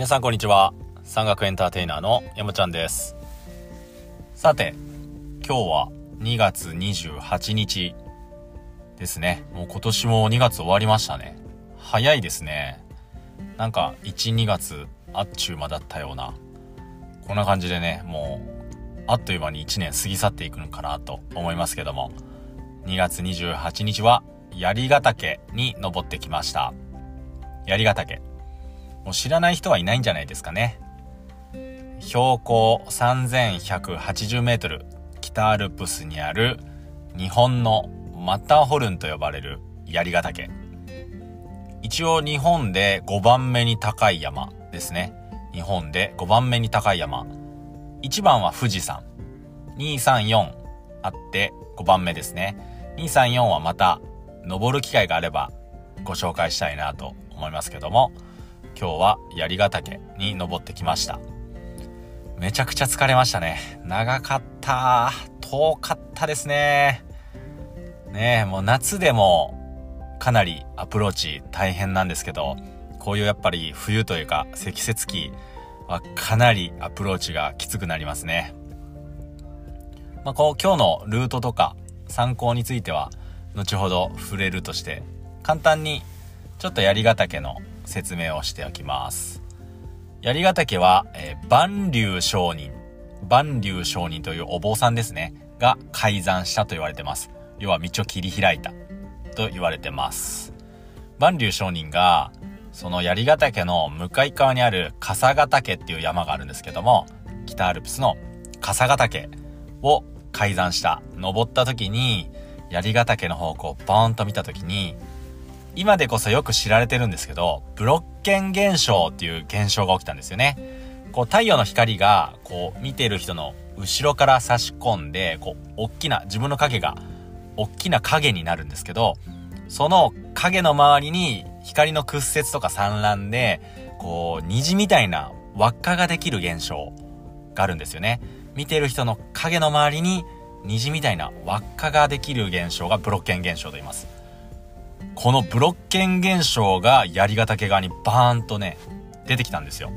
皆さんこんにちは。山岳エンターテイナーの山ちゃんです。さて今日は2月28日ですね。もう今年も2月終わりましたね。早いですね。なんか12月あっちゅう間だったようなこんな感じでねもうあっという間に1年過ぎ去っていくのかなと思いますけども2月28日は槍ヶ岳に登ってきました。槍ヶ岳。もう知らない人はいないんじゃないですかね。標高3180メートル、北アルプスにある日本のマッターホルンと呼ばれる槍ヶ岳。一応日本で5番目に高い山ですね。日本で5番目に高い山。1番は富士山。234あって5番目ですね。234はまた登る機会があればご紹介したいなと思いますけども、今日は槍ヶ岳に登ってきました。めちゃくちゃ疲れましたね。長かった。遠かったですね。ねもう夏でもかなりアプローチ大変なんですけど、こういうやっぱり冬というか積雪期はかなりアプローチがきつくなりますね。まあ、こう今日のルートとか参考については後ほど触れるとして簡単にちょっと槍ヶ岳の説明をしておきます。槍ヶ岳は、えー、万流上人、万流上人というお坊さんですね、が改ざんしたと言われてます。要は道を切り開いたと言われてます。万流上人が、その槍ヶ岳の向かい側にある笠ヶ岳っていう山があるんですけども、北アルプスの笠ヶ岳を改ざんした。登った時に、槍ヶ岳の方向をボーンと見た時に、今でこそよく知られてるんですけど、ブロッケン現象っていう現象が起きたんですよね。こう太陽の光が、こう見てる人の後ろから差し込んで、こう、大きな、自分の影が、大きな影になるんですけど、その影の周りに光の屈折とか散乱で、こう、虹みたいな輪っかができる現象があるんですよね。見てる人の影の周りに虹みたいな輪っかができる現象がブロッケン現象と言います。このブロッケン現象が槍ヶ岳側にバーンとね、出てきたんですよ。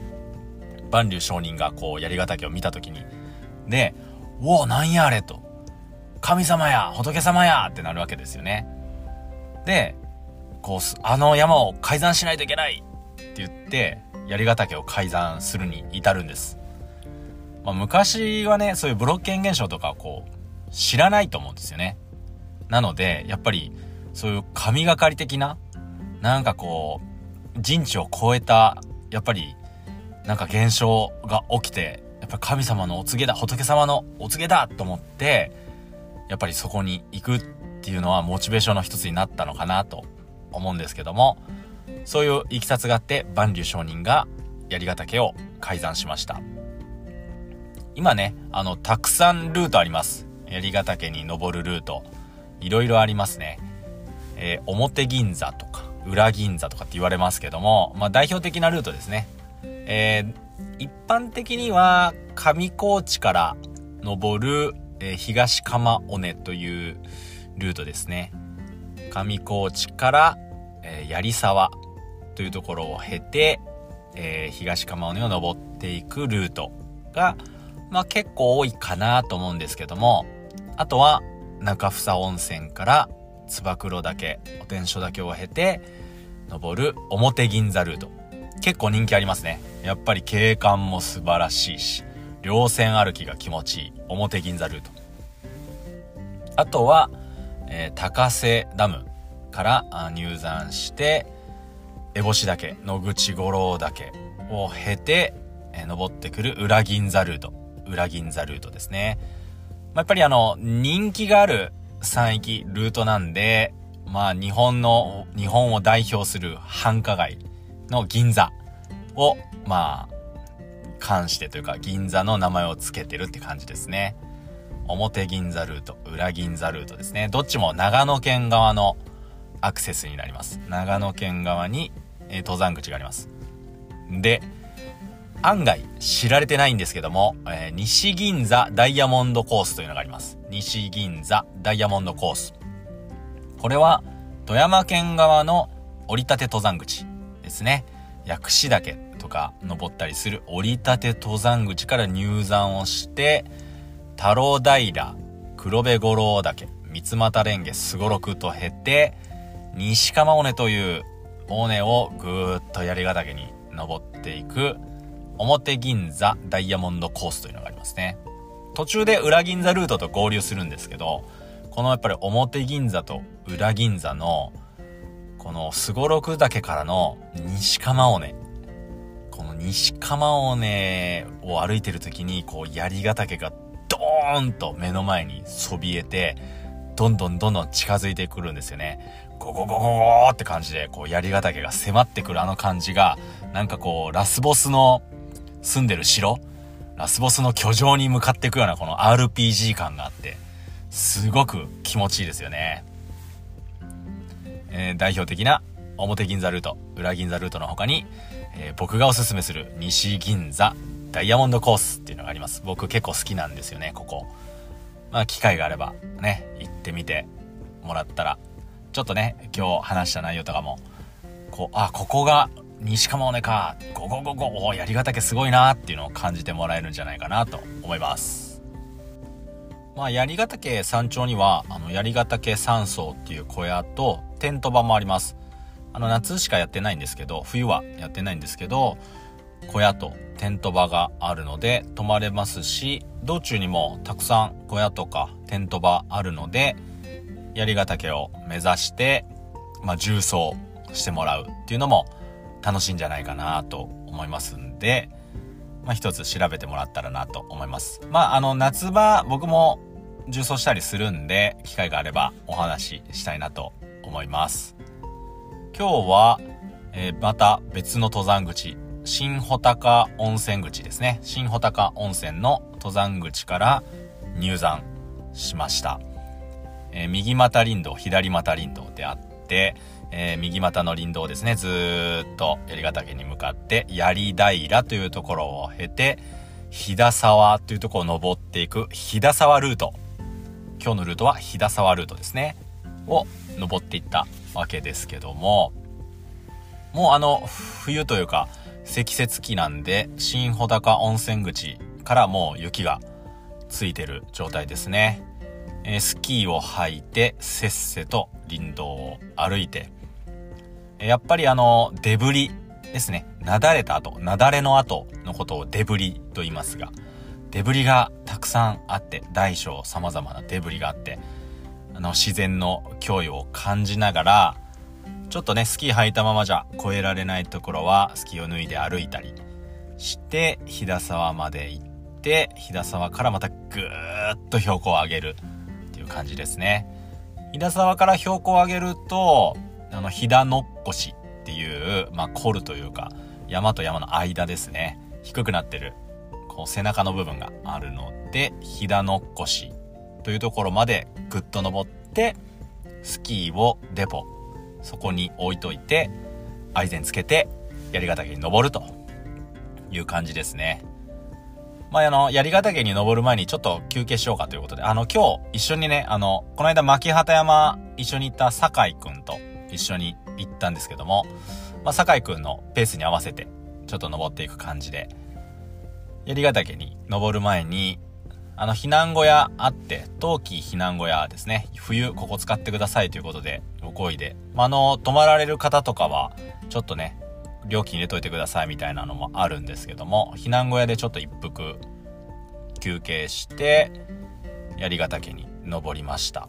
万竜商人がこう槍ヶ岳を見た時に。で、おお、なんやあれと。神様や仏様やってなるわけですよね。で、こう、あの山を改ざんしないといけないって言って、槍ヶ岳を改ざんするに至るんです。まあ、昔はね、そういうブロッケン現象とかこう、知らないと思うんですよね。なので、やっぱり、そういう神がかり的な、なんかこう、人知を超えた、やっぱり、なんか現象が起きて、やっぱ神様のお告げだ、仏様のお告げだと思って、やっぱりそこに行くっていうのはモチベーションの一つになったのかなと思うんですけども、そういういきさつがあって、万竜商人が槍ヶ岳を改ざんしました。今ね、あの、たくさんルートあります。槍ヶ岳に登るルート。いろいろありますね。えー、表銀座とか、裏銀座とかって言われますけども、まあ代表的なルートですね。えー、一般的には上高地から登る、えー、東釜尾根というルートですね。上高地から、え、槍沢というところを経て、え、東釜尾根を登っていくルートが、まあ結構多いかなと思うんですけども、あとは中房温泉からつば九郎岳、お天所岳を経て、登る表銀座ルート。結構人気ありますね。やっぱり景観も素晴らしいし、稜線歩きが気持ちいい表銀座ルート。あとは、えー、高瀬ダムから入山して、烏帽子岳、野口五郎岳を経て、えー、登ってくる裏銀座ルート。裏銀座ルートですね。まあ、やっぱりあの、人気がある山域、ルートなんで、まあ日本の、日本を代表する繁華街の銀座を、まあ、関してというか銀座の名前を付けてるって感じですね。表銀座ルート、裏銀座ルートですね。どっちも長野県側のアクセスになります。長野県側に、え、登山口があります。で、案外知られてないんですけども、えー、西銀座ダイヤモンドコースというのがあります。西銀座ダイヤモンドコース。これは富山県側の折り立て登山口ですね。薬師岳とか登ったりする折り立て登山口から入山をして、太郎平、黒部五郎岳、三俣蓮華すごろくと経て、西釜尾根という尾根をぐーっと槍ヶ岳に登っていく、表銀座ダイヤモンドコースというのがありますね。途中で裏銀座ルートと合流するんですけど、このやっぱり表銀座と裏銀座の、このすごろく岳からの西釜尾根。この西釜尾根を歩いてる時に、こう槍ヶ岳がドーンと目の前にそびえて、どんどんどんどん近づいてくるんですよね。ゴゴゴゴゴーって感じで、こう槍ヶ岳が迫ってくるあの感じが、なんかこう、ラスボスの住んでる城ラスボスの居城に向かっていくようなこの RPG 感があって、すごく気持ちいいですよね。えー、代表的な表銀座ルート、裏銀座ルートの他に、えー、僕がおすすめする西銀座ダイヤモンドコースっていうのがあります。僕結構好きなんですよね、ここ。まあ、機会があればね、行ってみてもらったら、ちょっとね、今日話した内容とかも、こう、あ、ここが西釜尾根か、ゴゴゴゴ、お槍ヶ岳すごいなっていうのを感じてもらえるんじゃないかなと思います。まあ、槍ヶ岳山頂には、あの、槍ヶ岳山荘っていう小屋とテント場もあります。あの、夏しかやってないんですけど、冬はやってないんですけど、小屋とテント場があるので泊まれますし、道中にもたくさん小屋とかテント場あるので、槍ヶ岳を目指して、まあ、重走してもらうっていうのも楽しいんじゃないかなと思いますんで、まあ、一つ調べてもらったらなと思います。まあ、あの、夏場、僕も重走したりするんで、機会があればお話ししたいなと思います。今日は、えー、また別の登山口、新穂高温泉口ですね。新穂高温泉の登山口から入山しました。えー、右股林道、左股林道であって、えー、右股の林道ですね、ずっと槍ヶ岳に向かって、槍平というところを経て、飛騨沢というところを登っていく飛騨沢ルート。今日のルートは飛騨沢ルートですね。を登っていったわけですけども、もうあの、冬というか、積雪期なんで、新穂高温泉口からもう雪がついてる状態ですね。えー、スキーを履いて、せっせと林道を歩いて、やっぱりあの、デブリですね。なだれた後、なだれの後のことをデブリと言いますが、デブリがたくさんあって、大小様々なデブリがあって、あの、自然の脅威を感じながら、ちょっとね、スキー履いたままじゃ越えられないところは、スキーを脱いで歩いたりして、飛騨沢まで行って、飛騨沢からまたぐーっと標高を上げるっていう感じですね。飛騨沢から標高を上げると、あの、ひだのっこしっていう、まあ、コルというか、山と山の間ですね。低くなってる、こう、背中の部分があるので、ひだのっこしというところまでぐっと登って、スキーをデポ、そこに置いといて、アイゼンつけて、槍ヶ岳に登るという感じですね。まあ、あの、槍ヶ岳に登る前にちょっと休憩しようかということで、あの、今日一緒にね、あの、この間牧畑山一緒に行った酒井くんと、一緒に行ったんですけども、まあ、酒井くんのペースに合わせて、ちょっと登っていく感じで、槍ヶ岳に登る前に、あの、避難小屋あって、冬季避難小屋ですね。冬、ここ使ってくださいということで、ご好意で。まあ、あの、泊まられる方とかは、ちょっとね、料金入れといてくださいみたいなのもあるんですけども、避難小屋でちょっと一服休憩して、槍ヶ岳に登りました。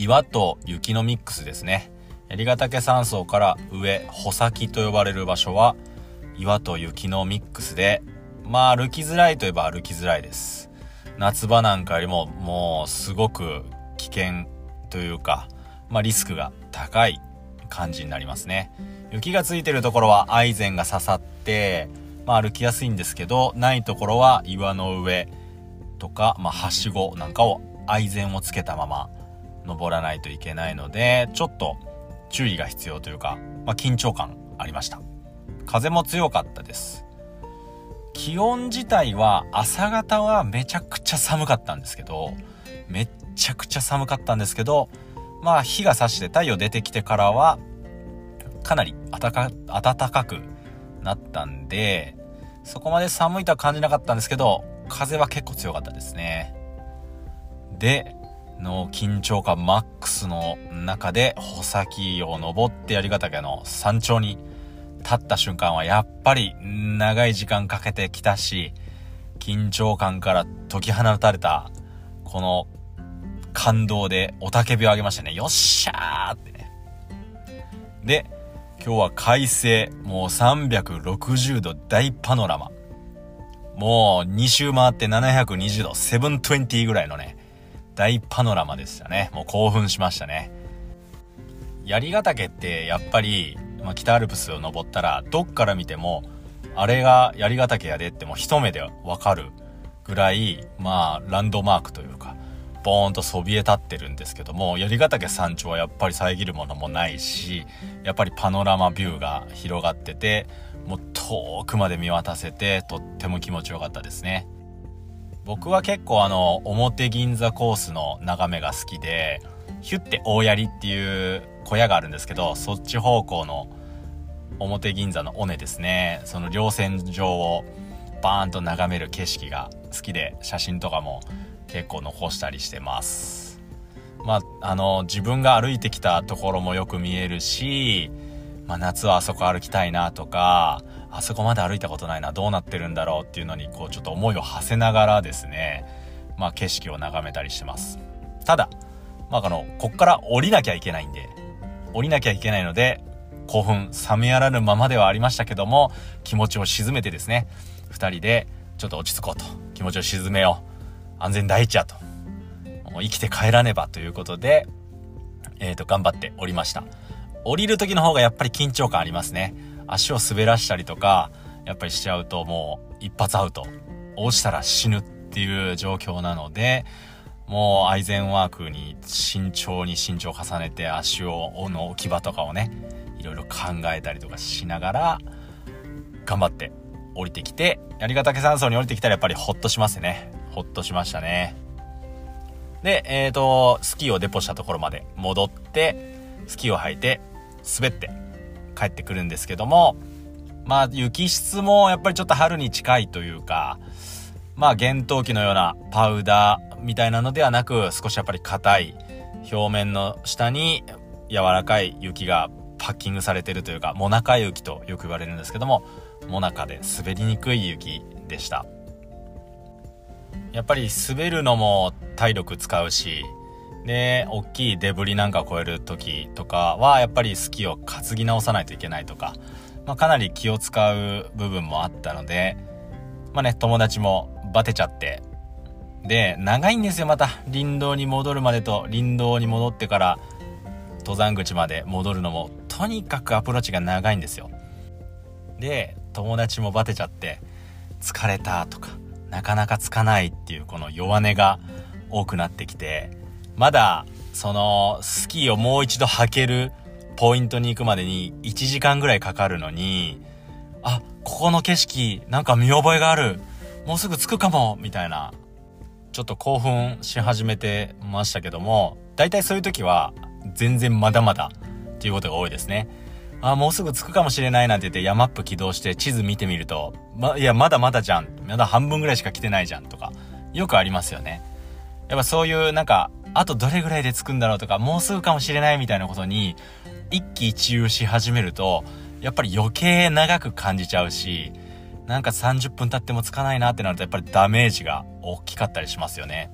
岩と雪のミックスですね。槍ヶ岳山荘から上、穂先と呼ばれる場所は、岩と雪のミックスで、まあ歩きづらいといえば歩きづらいです。夏場なんかよりももうすごく危険というか、まあリスクが高い感じになりますね。雪がついてるところはアイゼンが刺さって、まあ歩きやすいんですけど、ないところは岩の上とか、まあはしごなんかをアイゼンをつけたまま登らないといけないので、ちょっと注意が必要というか、まあ、緊張感ありました。風も強かったです。気温自体は朝方はめちゃくちゃ寒かったんですけど、めっちゃくちゃ寒かったんですけど、まあ日が差して太陽出てきてからは、かなり暖か暖かくなったんで、そこまで寒いとは感じなかったんですけど、風は結構強かったですね。で、の緊張感マックスの中で、穂先を登って槍ヶ岳の山頂に立った瞬間はやっぱり長い時間かけてきたし、緊張感から解き放たれた、この感動で雄たけびを上げましたね。よっしゃーってね。で、今日は快晴、もう360度大パノラマ。もう2周回って720度、720ぐらいのね、大パノラマでしたね。もう興奮しましたね。槍ヶ岳ってやっぱり、まあ、北アルプスを登ったら、どっから見ても、あれが槍ヶ岳やでってもう一目でわかるぐらい、まあ、ランドマークというか、ボーンとそびえ立ってるんですけども、槍ヶ岳山頂はやっぱり遮るものもないし、やっぱりパノラマビューが広がってて、もう遠くまで見渡せて、とっても気持ちよかったですね。僕は結構あの、表銀座コースの眺めが好きで、ヒュッて大槍っていう小屋があるんですけど、そっち方向の表銀座の尾根ですね。その稜線上をバーンと眺める景色が好きで、写真とかも結構残したりしてます。まあ、あの、自分が歩いてきたところもよく見えるし、まあ、夏はあそこ歩きたいなとか、あそこまで歩いたことないな、どうなってるんだろうっていうのに、こう、ちょっと思いを馳せながらですね、まあ、景色を眺めたりしてます。ただ、まあ、あの、こっから降りなきゃいけないんで、降りなきゃいけないので、興奮冷めやらぬままではありましたけども、気持ちを沈めてですね、二人でちょっと落ち着こうと。気持ちを沈めよう。安全第一やと。生きて帰らねばということで、えっ、ー、と、頑張っておりました。降りる時の方がやっぱり緊張感ありますね。足を滑らしたりとか、やっぱりしちゃうともう一発アウト。落ちたら死ぬっていう状況なので、もうアイゼンワークに慎重に慎重を重ねて足を、の置き場とかをね、いろいろ考えたりとかしながら、頑張って降りてきて、槍ヶ岳山荘に降りてきたらやっぱりホッとしますね。ホッとしましたね。で、えっ、ー、と、スキーをデポしたところまで戻って、スキーを履いて、滑って帰ってくるんですけども、まあ雪質もやっぱりちょっと春に近いというか、まあ厳冬期のようなパウダーみたいなのではなく、少しやっぱり硬い表面の下に柔らかい雪がパッキングされてるというか、モナカ雪とよく言われるんですけども、モナカで滑りにくい雪でした。やっぱり滑るのも体力使うし、で、大きいデブリなんかを超える時とかは、やっぱりスキーを担ぎ直さないといけないとか、まあ、かなり気を使う部分もあったので、まあね、友達もバテちゃって、で、長いんですよ、また。林道に戻るまでと、林道に戻ってから、登山口まで戻るのも、とにかくアプローチが長いんですよ。で、友達もバテちゃって、疲れたとか、なかなかつかないっていうこの弱音が多くなってきて、まだ、その、スキーをもう一度履けるポイントに行くまでに1時間ぐらいかかるのに、あ、ここの景色、なんか見覚えがある。もうすぐ着くかも、みたいな、ちょっと興奮し始めてましたけども、大体そういう時は、全然まだまだっていうことが多いですね。あ、もうすぐ着くかもしれないなんて言ってヤマップ起動して地図見てみると、ま、いや、まだまだじゃん。まだ半分ぐらいしか来てないじゃんとか、よくありますよね。やっぱそういうなんか、あとどれぐらいで着くんだろうとか、もうすぐかもしれないみたいなことに、一喜一憂し始めると、やっぱり余計長く感じちゃうし、なんか30分経っても着かないなってなるとやっぱりダメージが大きかったりしますよね。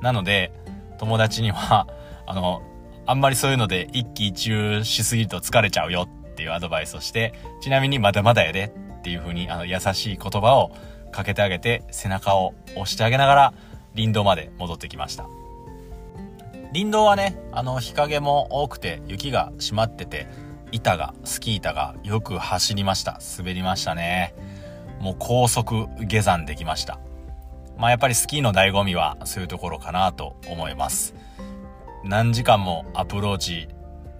なので、友達には、あの、あんまりそういうので一喜一憂しすぎると疲れちゃうよっていうアドバイスをして、ちなみにまだまだやでっていう風にあの優しい言葉をかけてあげて背中を押してあげながら林道まで戻ってきました。林道はね、あの日陰も多くて雪が締まってて、板が、スキー板がよく走りました。滑りましたね。もう高速下山できました。まあやっぱりスキーの醍醐味はそういうところかなと思います。何時間もアプローチ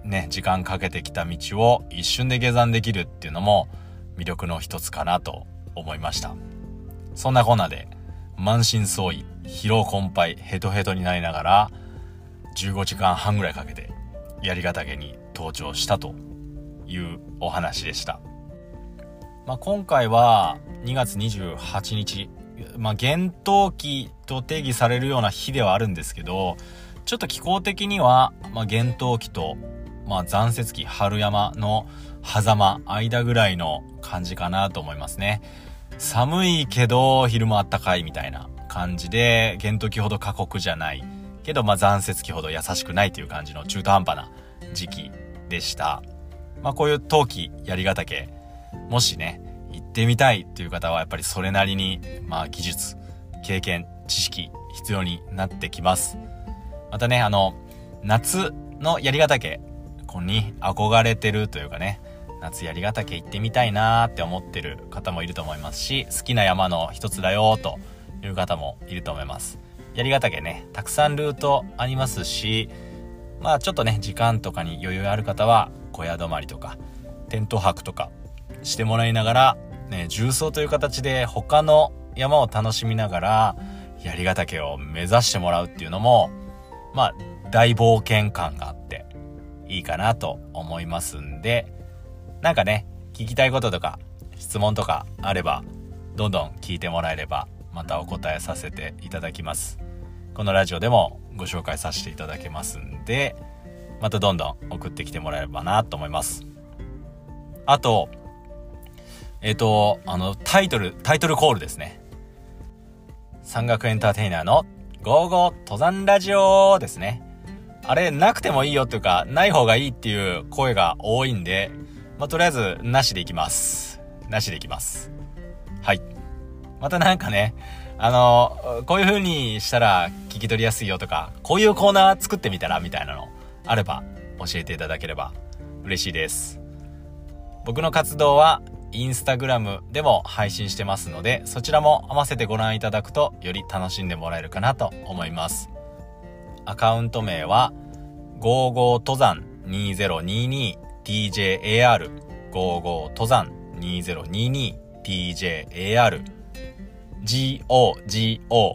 ね、時間かけてきた道を一瞬で下山できるっていうのも魅力の一つかなと思いました。そんなこんなで、満身創痍、疲労困憊、ヘトヘトになりながら、15時間半ぐらいかけて、槍ヶ岳に登頂したというお話でした。まあ、今回は2月28日、まあ、厳冬期と定義されるような日ではあるんですけど、ちょっと気候的には、まあ、厳冬期と、まあ、残雪期、春山の狭間、間ぐらいの感じかなと思いますね。寒いけど、昼間あったかいみたいな感じで、厳冬期ほど過酷じゃない。けど、まあ、残雪期ほど優しくないという感じの中途半端な時期でした。まあ、こういう冬季槍ヶ岳、もしね、行ってみたいっていう方は、やっぱりそれなりに、まあ、技術、経験、知識、必要になってきます。またね、あの、夏の槍ヶ岳に憧れてるというかね、夏槍ヶ岳行ってみたいなーって思ってる方もいると思いますし、好きな山の一つだよという方もいると思います。槍ヶ岳ね、たくさんルートありますし、まあちょっとね、時間とかに余裕ある方は、小屋泊まりとか、テント泊とかしてもらいながら、ね、重曹という形で他の山を楽しみながら、槍ヶ岳を目指してもらうっていうのも、まあ、大冒険感があって、いいかなと思いますんで、なんかね、聞きたいこととか、質問とかあれば、どんどん聞いてもらえれば、またお答えさせていただきます。このラジオでもご紹介させていただけますんで、またどんどん送ってきてもらえればなと思います。あと、えっ、ー、と、あの、タイトル、タイトルコールですね。山岳エンターテイナーのゴーゴー登山ラジオですね。あれ、なくてもいいよっていうか、ない方がいいっていう声が多いんで、まあ、とりあえず、なしでいきます。なしでいきます。はい。またなんかね、あの、こういう風にしたら聞き取りやすいよとか、こういうコーナー作ってみたらみたいなのあれば教えていただければ嬉しいです。僕の活動はインスタグラムでも配信してますので、そちらも合わせてご覧いただくとより楽しんでもらえるかなと思います。アカウント名は、55登山 2022TJAR 55登山 2022TJAR GOGOTOZAN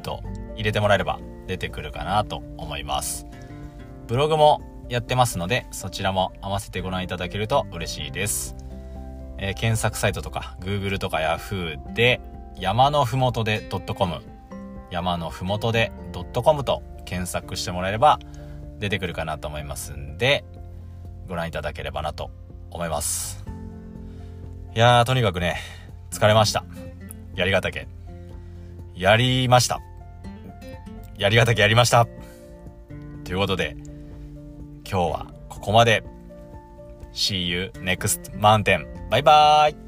と入れてもらえれば出てくるかなと思います。ブログもやってますので、そちらも合わせてご覧いただけると嬉しいです。えー、検索サイトとか Google とか Yahoo で山のふもとで .com 山のふもとで .com と検索してもらえれば出てくるかなと思いますんで、ご覧いただければなと思います。いやー、とにかくね、疲れました。やりがたけ。やりました。やりがたけやりました。ということで、今日はここまで。See you next mountain. バイバーイ